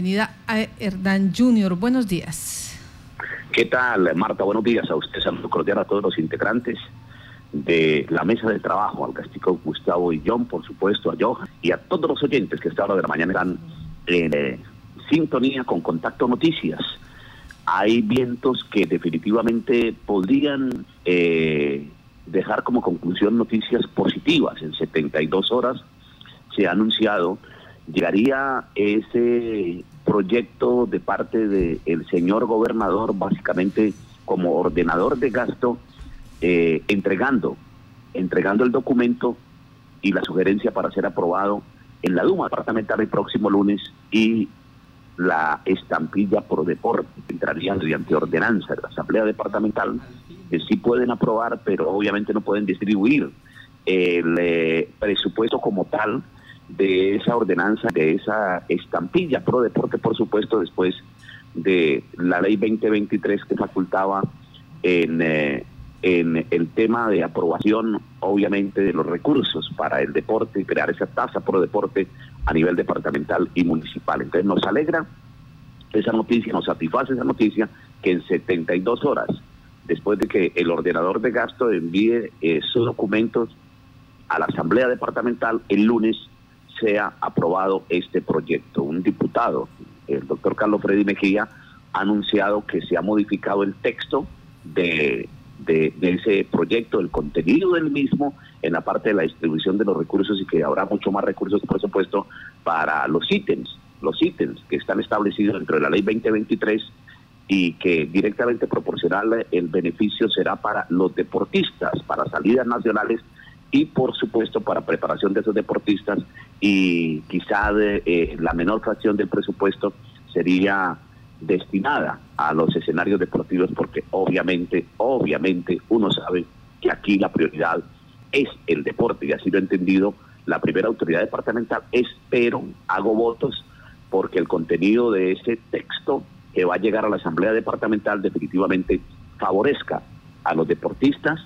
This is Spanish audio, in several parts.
Bienvenida a Hernán Junior. Buenos días. ¿Qué tal, Marta? Buenos días a usted. Saludo cordial a todos los integrantes de la mesa de trabajo, al castigo Gustavo y John, por supuesto, a Johan y a todos los oyentes que esta hora de la mañana están en eh, sintonía con Contacto Noticias. Hay vientos que definitivamente podrían eh, dejar como conclusión noticias positivas. En 72 horas se ha anunciado llegaría ese proyecto de parte del señor gobernador, básicamente como ordenador de gasto, eh, entregando, entregando el documento y la sugerencia para ser aprobado en la Duma departamental el próximo lunes y la estampilla por deporte entraría mediante ordenanza de la Asamblea Departamental, que sí pueden aprobar, pero obviamente no pueden distribuir el eh, presupuesto como tal de esa ordenanza, de esa estampilla pro deporte, por supuesto, después de la ley 2023 que facultaba en, eh, en el tema de aprobación, obviamente, de los recursos para el deporte y crear esa tasa pro deporte a nivel departamental y municipal. Entonces nos alegra esa noticia, nos satisface esa noticia que en 72 horas, después de que el ordenador de gasto envíe eh, sus documentos a la Asamblea Departamental el lunes, sea aprobado este proyecto. Un diputado, el doctor Carlos Freddy Mejía, ha anunciado que se ha modificado el texto de, de, ese proyecto, el contenido del mismo, en la parte de la distribución de los recursos y que habrá mucho más recursos, por supuesto, para los ítems, los ítems que están establecidos dentro de la ley 2023 y que directamente proporcional el beneficio será para los deportistas, para salidas nacionales y por supuesto para preparación de esos deportistas y quizá de, eh, la menor fracción del presupuesto sería destinada a los escenarios deportivos porque obviamente, obviamente uno sabe que aquí la prioridad es el deporte y así lo he entendido la primera autoridad departamental. Espero, hago votos porque el contenido de ese texto que va a llegar a la Asamblea Departamental definitivamente favorezca a los deportistas,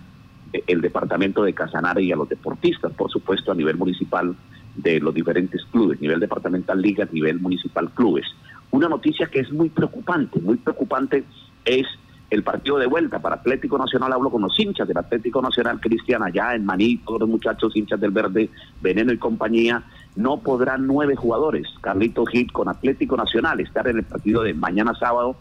el departamento de Casanare y a los deportistas, por supuesto, a nivel municipal de los diferentes clubes, nivel departamental liga, nivel municipal clubes. Una noticia que es muy preocupante, muy preocupante es el partido de vuelta para Atlético Nacional. Hablo con los hinchas del Atlético Nacional Cristiana, allá en Maní, todos los muchachos hinchas del Verde, Veneno y compañía. No podrán nueve jugadores, Carlito Hit con Atlético Nacional, estar en el partido de mañana sábado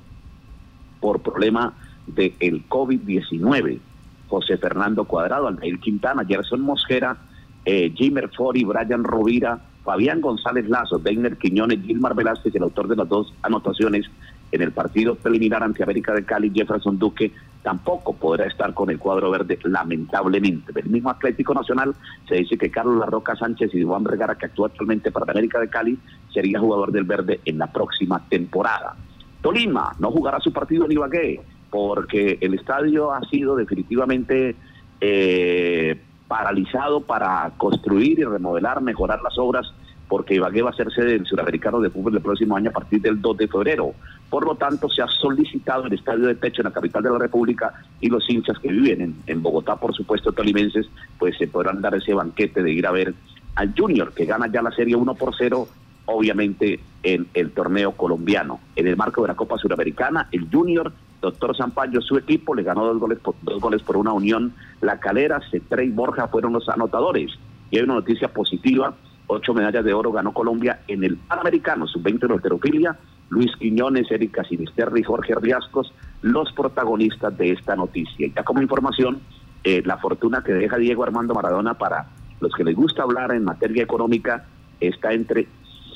por problema del el COVID-19. José Fernando Cuadrado, Aldair Quintana, Gerson Mosquera, eh, Jimmer Fori, Brian Rovira, Fabián González Lazo, Deiner Quiñones, Gilmar Velázquez, el autor de las dos anotaciones en el partido preliminar ante América de Cali, Jefferson Duque, tampoco podrá estar con el cuadro verde, lamentablemente. Del mismo Atlético Nacional se dice que Carlos Larroca Sánchez y Juan Vergara, que actúa actualmente para América de Cali, sería jugador del verde en la próxima temporada. Tolima no jugará su partido en Ibagué porque el estadio ha sido definitivamente eh, paralizado para construir y remodelar, mejorar las obras, porque Ibagué va a ser sede del Suramericano de Fútbol el próximo año a partir del 2 de febrero. Por lo tanto, se ha solicitado el estadio de techo en la capital de la República y los hinchas que viven en, en Bogotá, por supuesto, tolimenses, pues se podrán dar ese banquete de ir a ver al Junior, que gana ya la serie 1 por 0 obviamente en el torneo colombiano. En el marco de la Copa Suramericana, el Junior Doctor Zampayo, su equipo, le ganó dos goles por, dos goles por una unión. La Calera, Cetré y Borja fueron los anotadores. Y hay una noticia positiva, ocho medallas de oro ganó Colombia en el Panamericano, sub-20 de alterofilia. Luis Quiñones, Erika Sinisterri y Jorge Riascos, los protagonistas de esta noticia. Y ya como información, eh, la fortuna que deja Diego Armando Maradona para los que les gusta hablar en materia económica está entre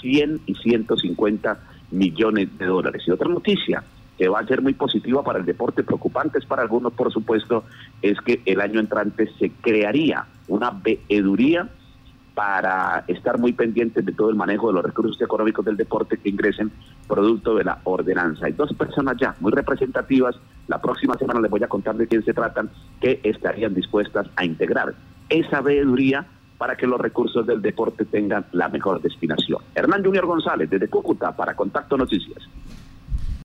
100 y 150 millones de dólares. Y otra noticia, que va a ser muy positiva para el deporte, preocupantes para algunos, por supuesto, es que el año entrante se crearía una veeduría para estar muy pendientes de todo el manejo de los recursos económicos del deporte que ingresen producto de la ordenanza. Hay dos personas ya muy representativas, la próxima semana les voy a contar de quién se tratan, que estarían dispuestas a integrar esa veeduría para que los recursos del deporte tengan la mejor destinación. Hernán Junior González, desde Cúcuta, para Contacto Noticias.